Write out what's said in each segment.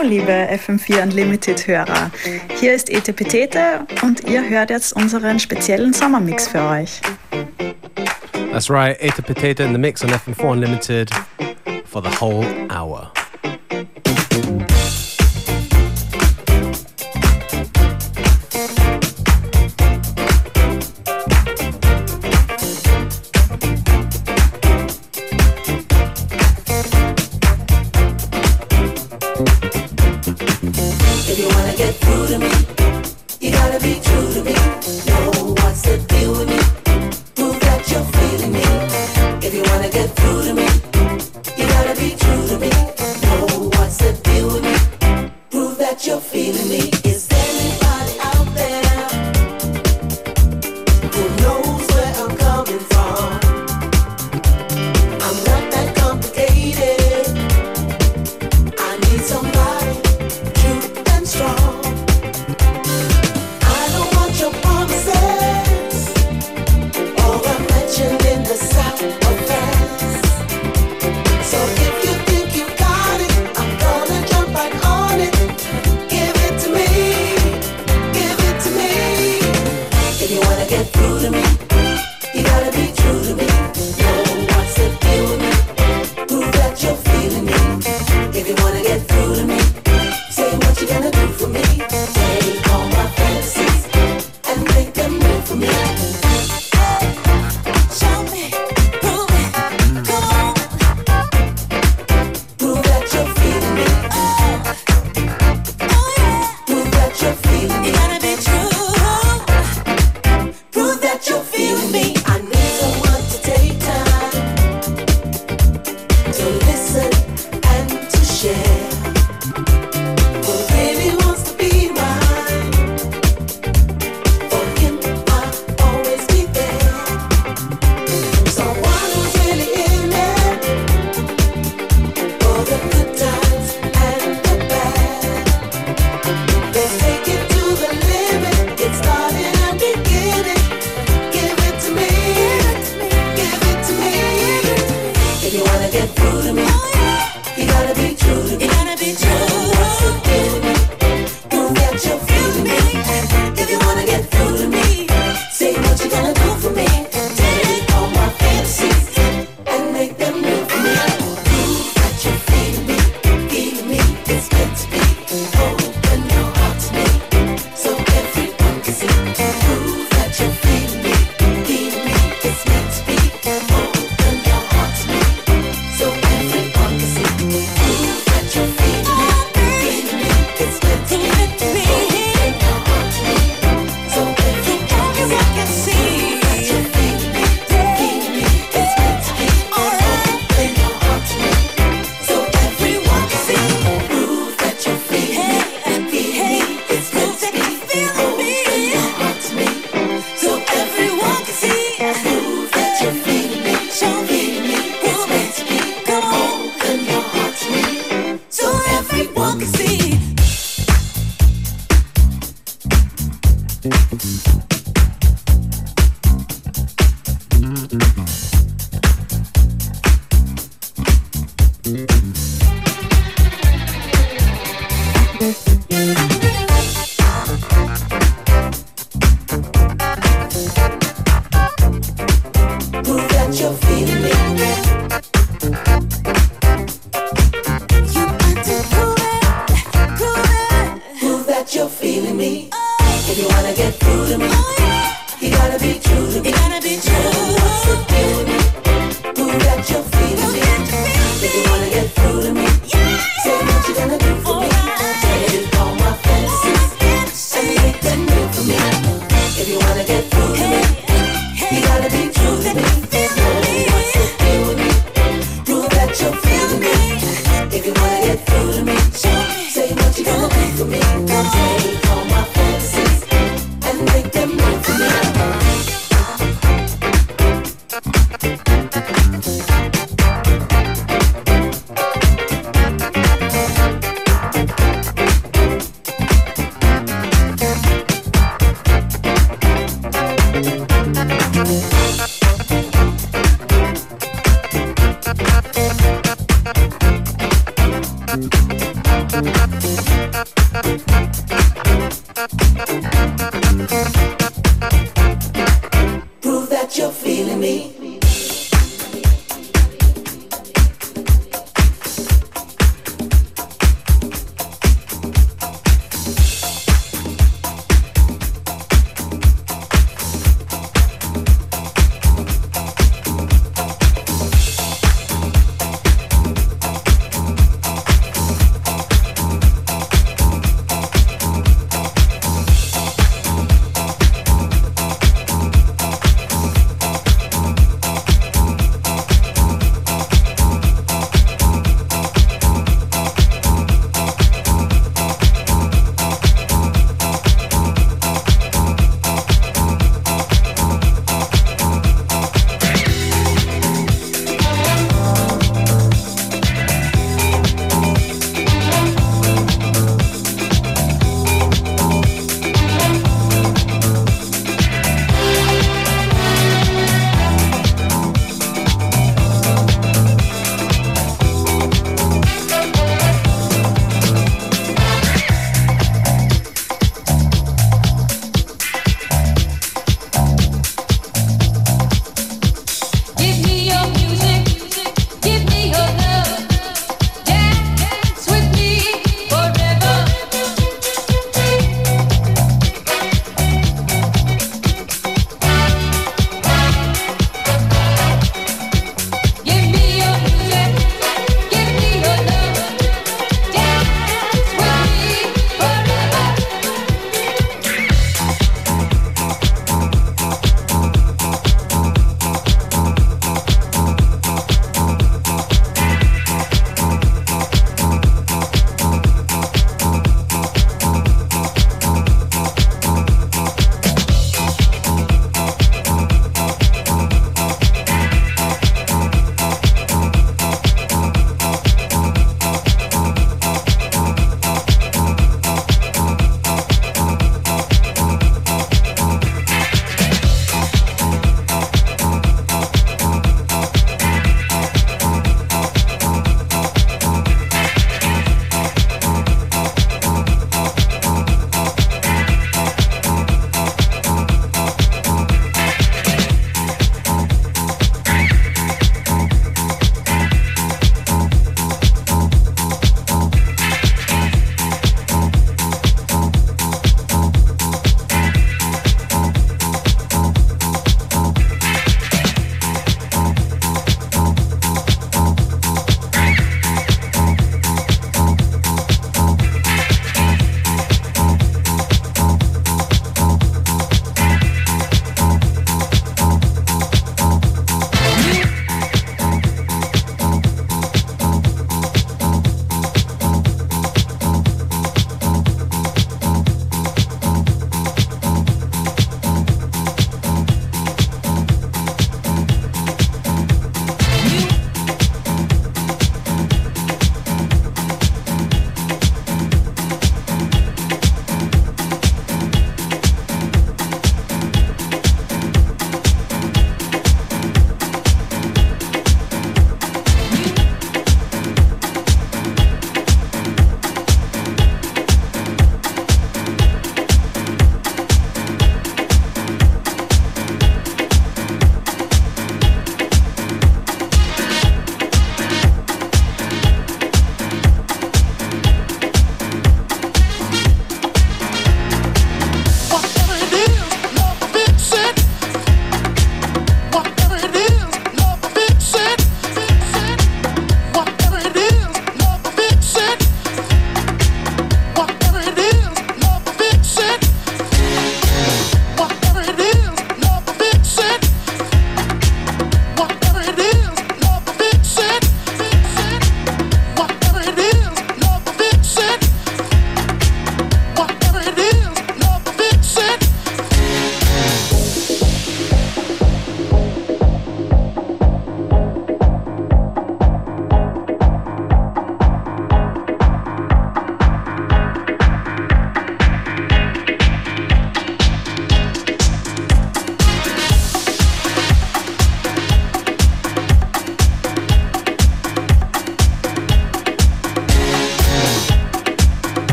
Hallo, liebe FM4 Unlimited-Hörer. Hier ist Etepetete und ihr hört jetzt unseren speziellen Sommermix für euch. That's right, Etepetete in the mix on FM4 Unlimited for the whole hour.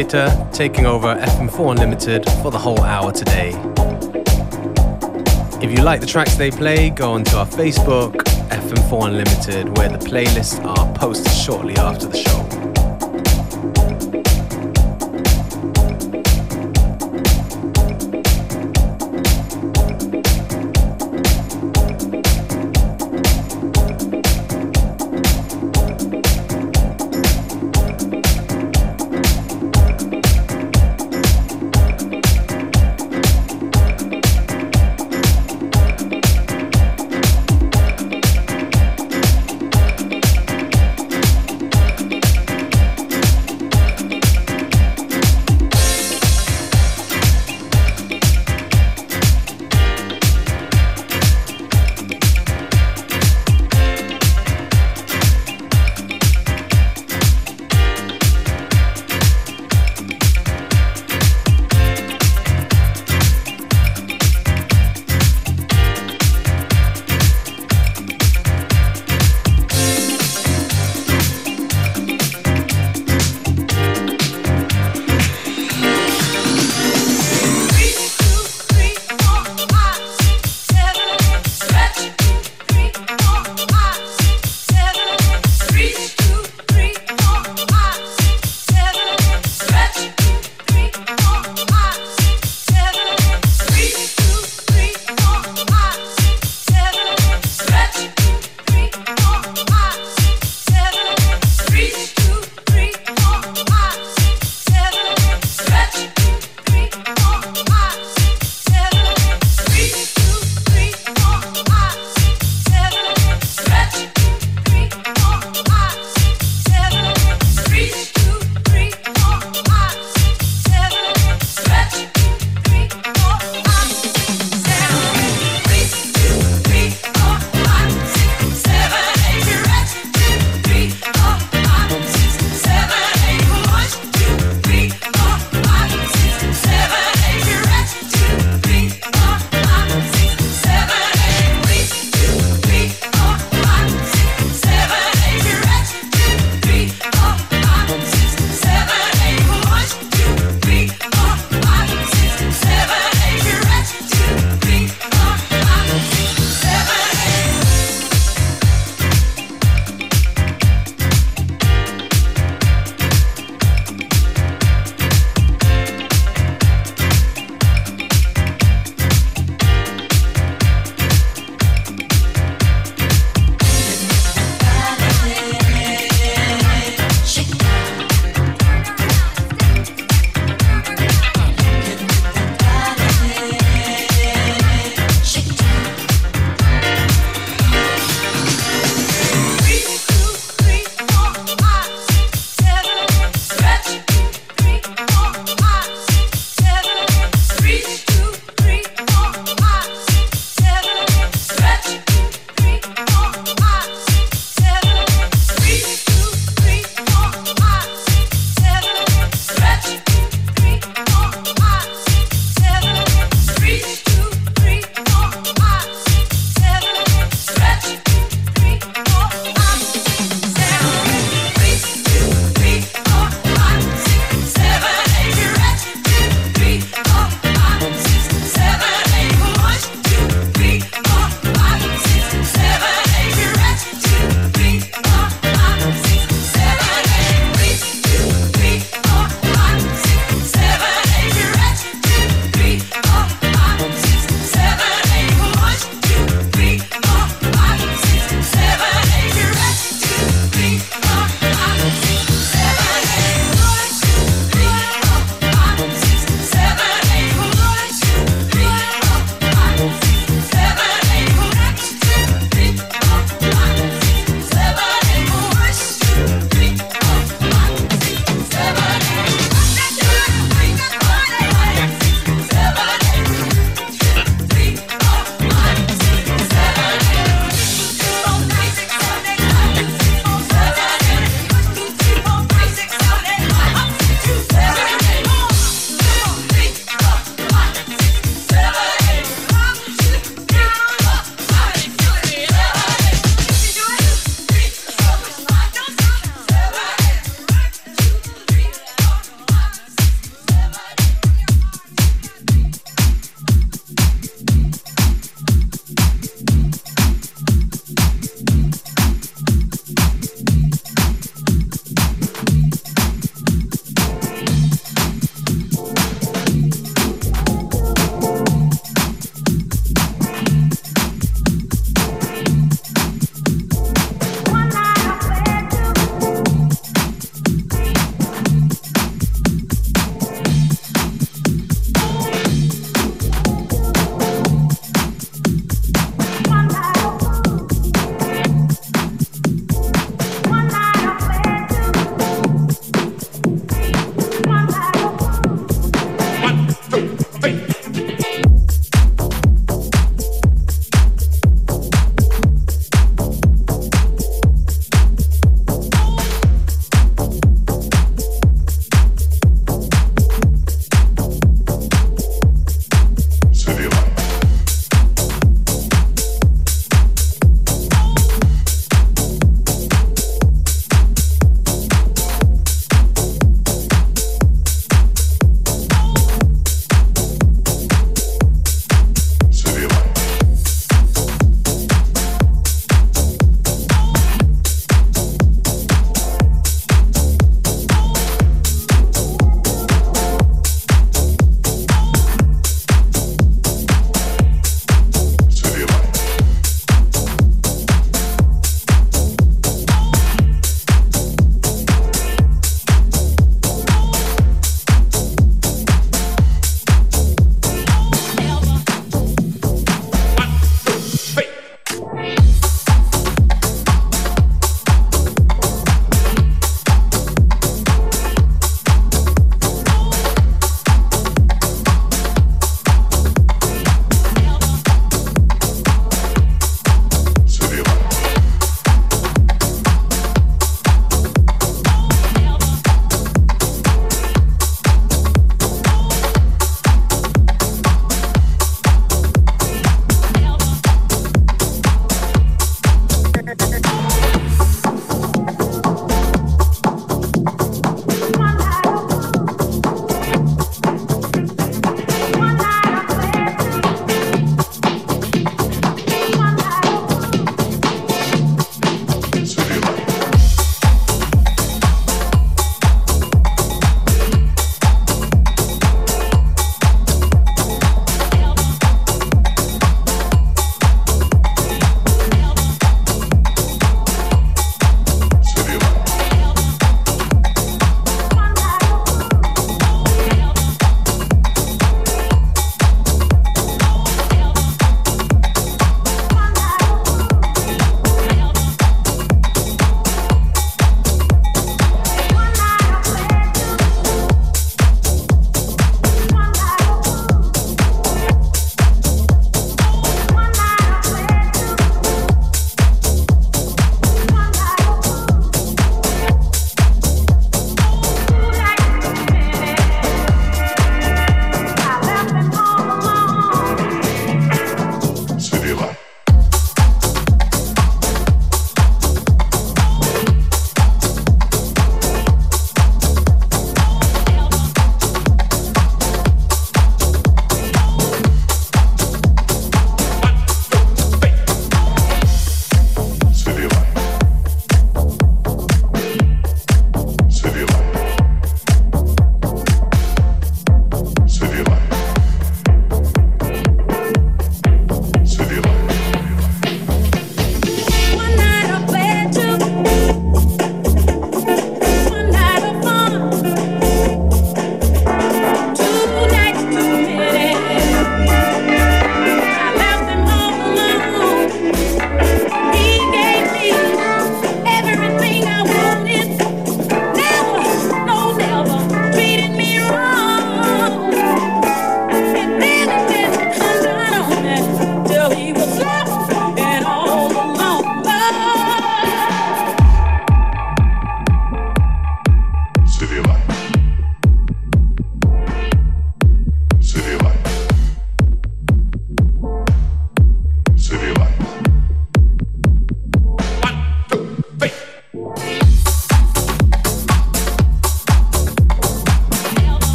Taking over FM4 Unlimited for the whole hour today. If you like the tracks they play, go onto our Facebook, FM4 Unlimited, where the playlists are posted shortly after the show.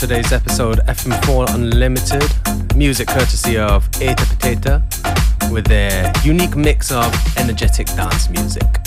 Today's episode FM4 Unlimited. Music courtesy of Eta Poteta with their unique mix of energetic dance music.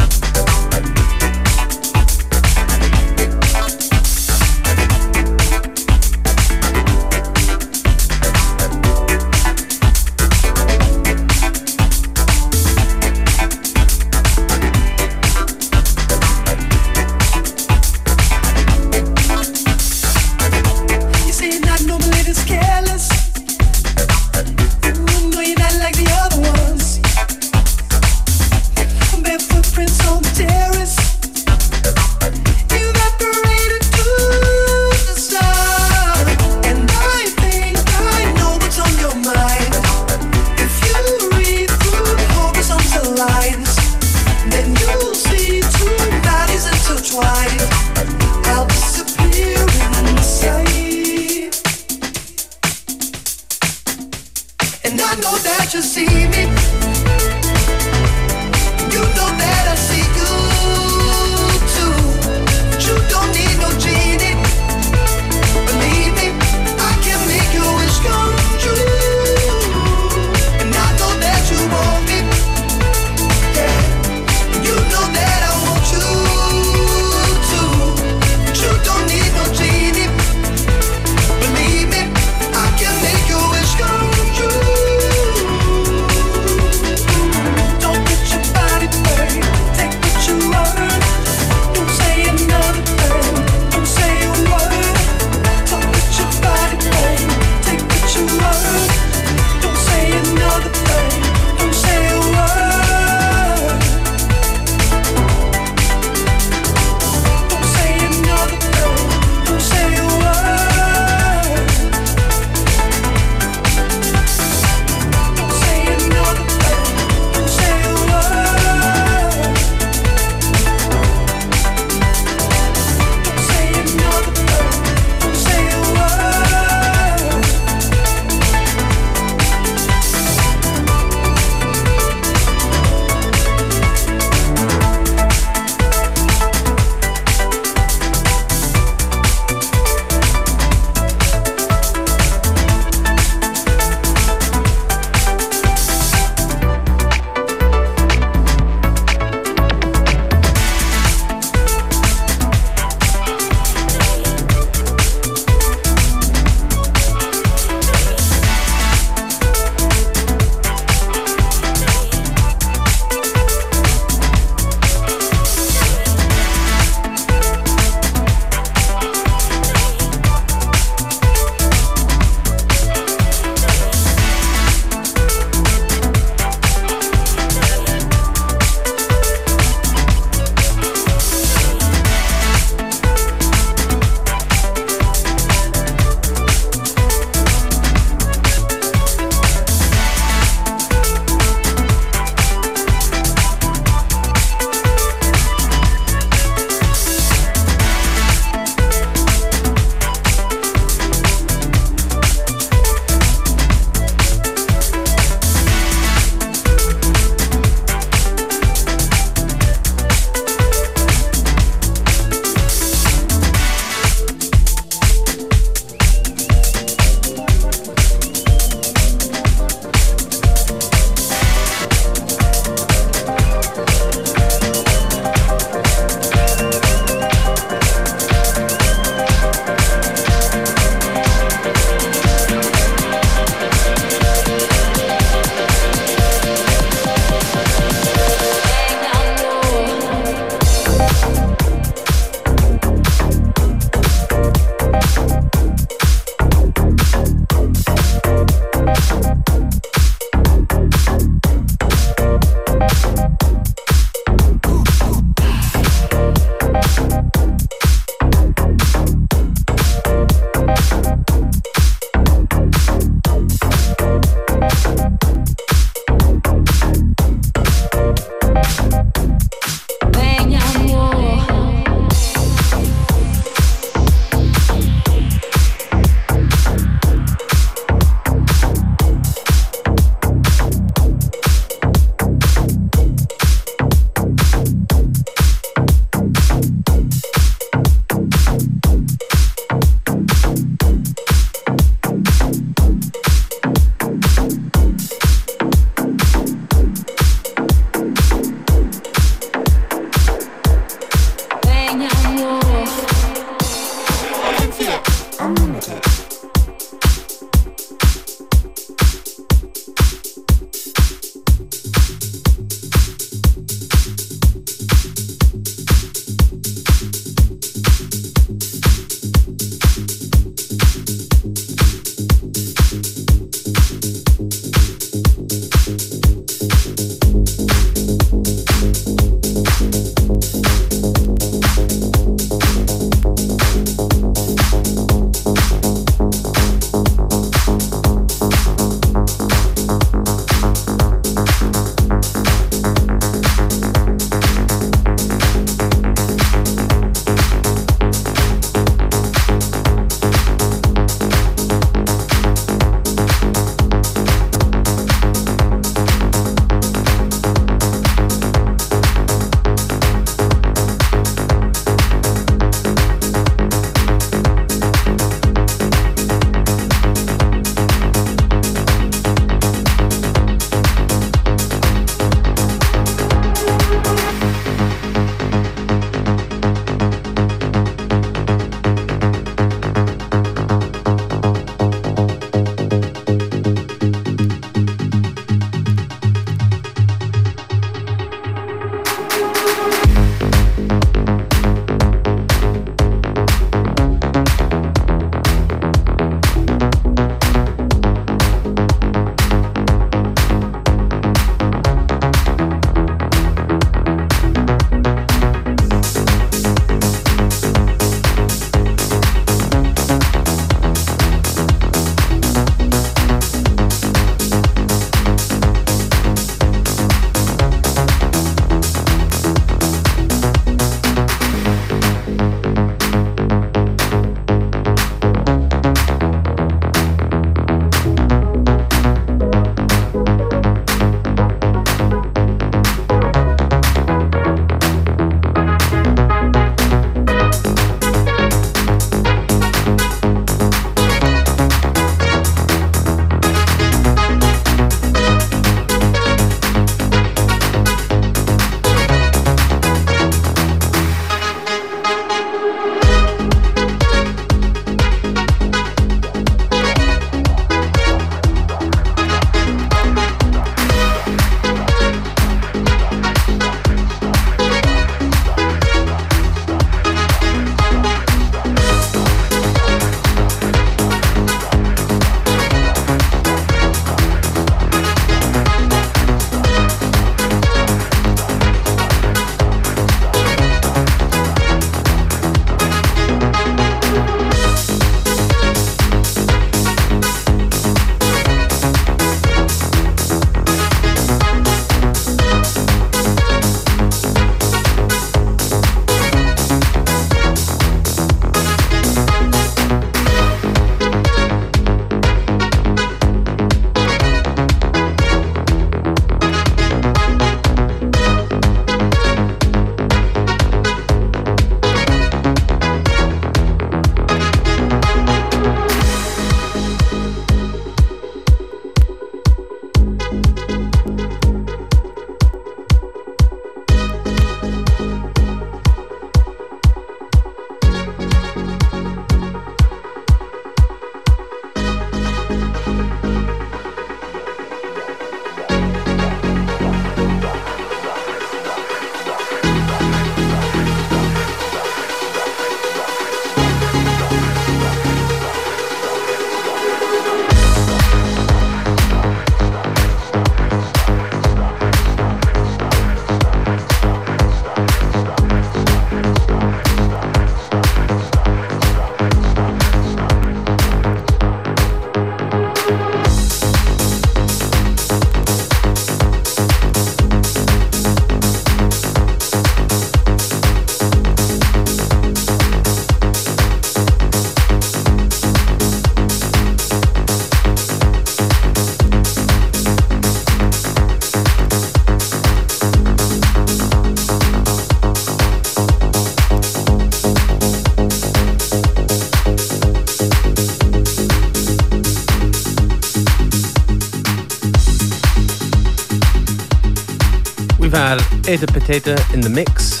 A potato in the mix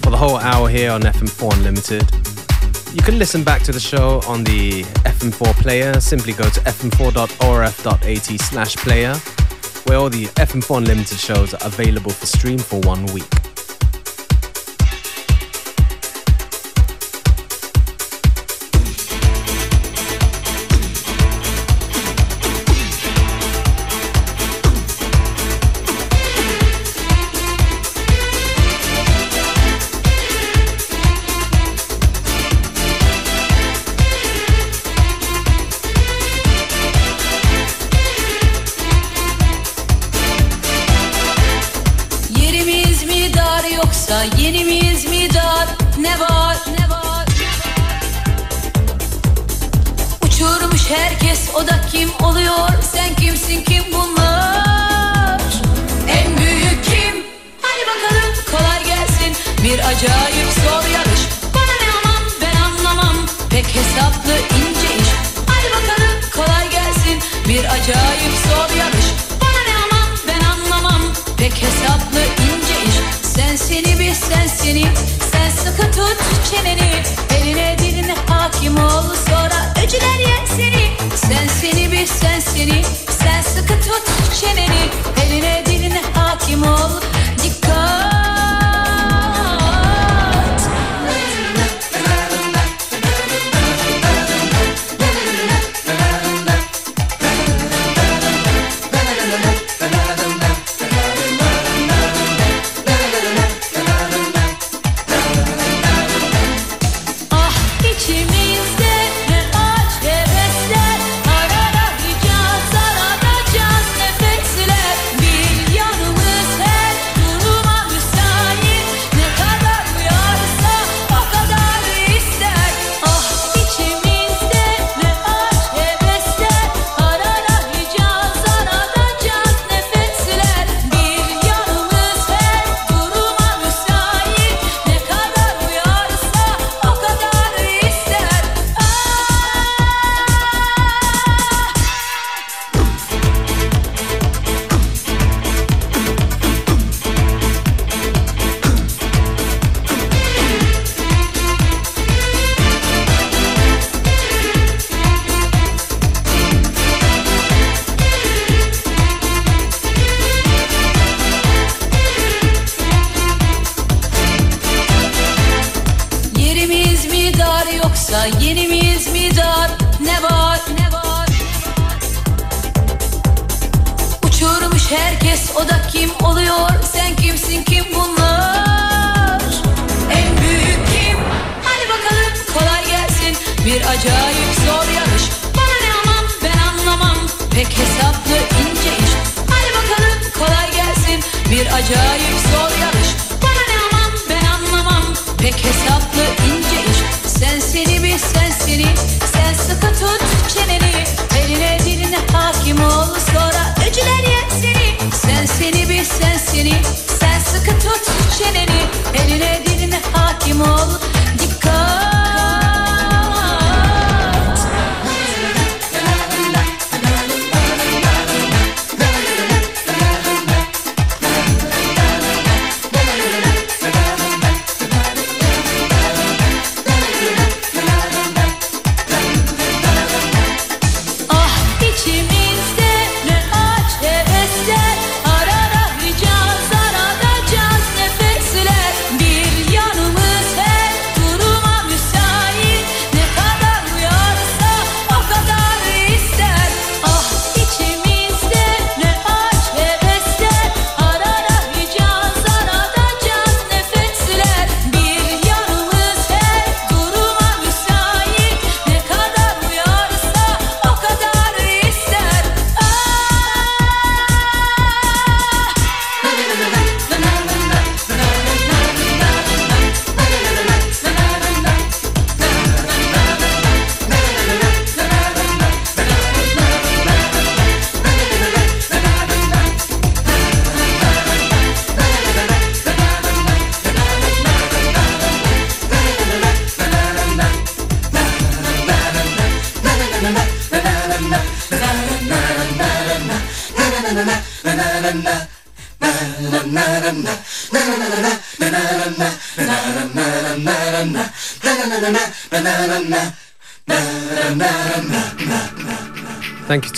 for the whole hour here on FM4 Unlimited. You can listen back to the show on the FM4 player. Simply go to fm4.orf.at slash player, where all the FM4 Unlimited shows are available for stream for one week.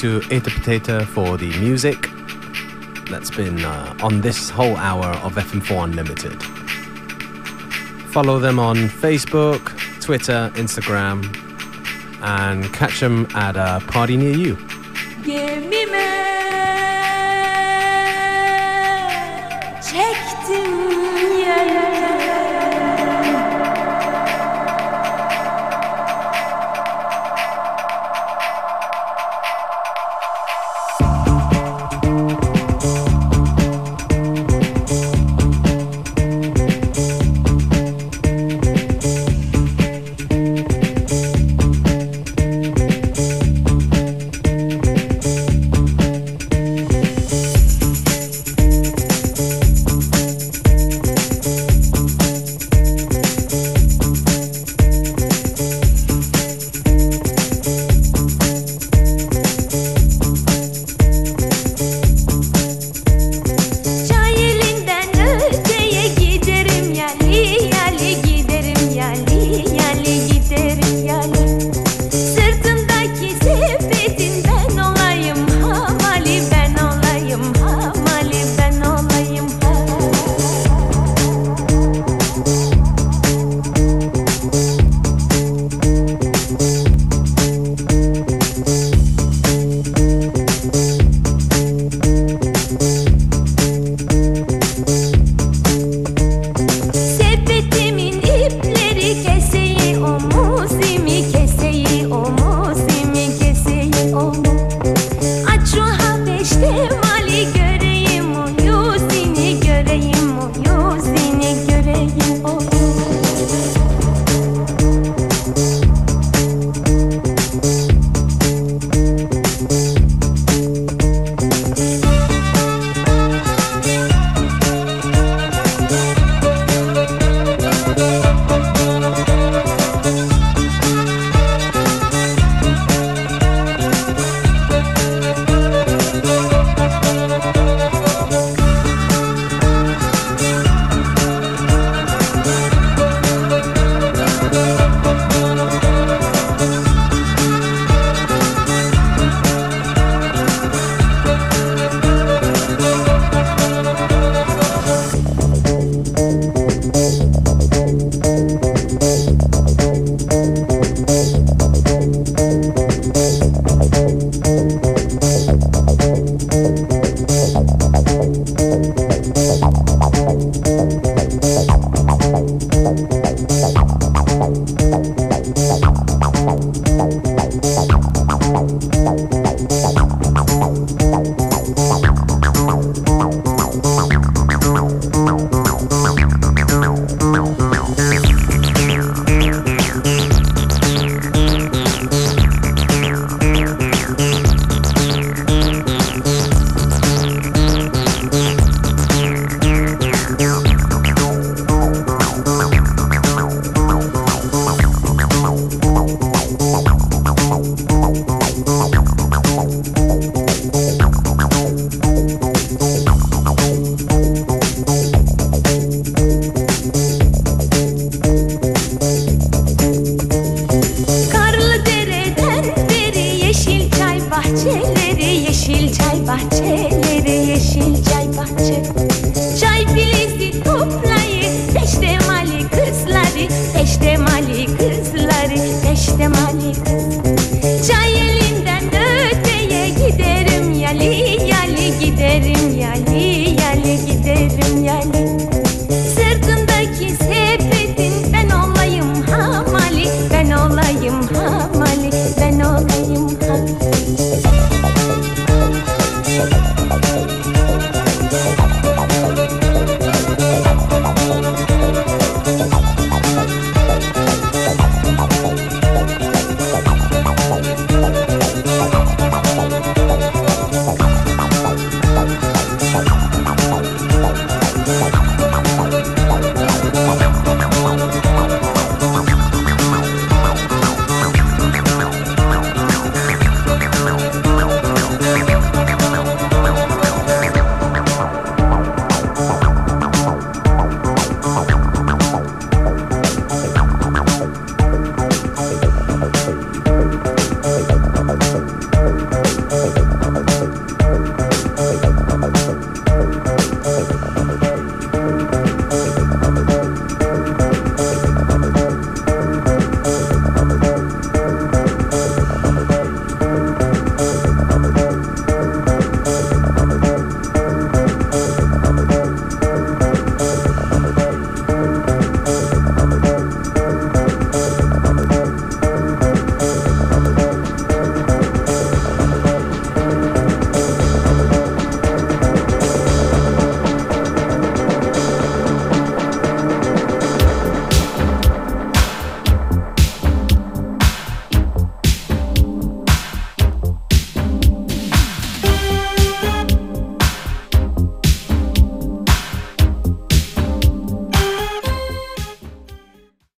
To Eta Potato for the music that's been uh, on this whole hour of FM4 Unlimited. Follow them on Facebook, Twitter, Instagram, and catch them at a party near you.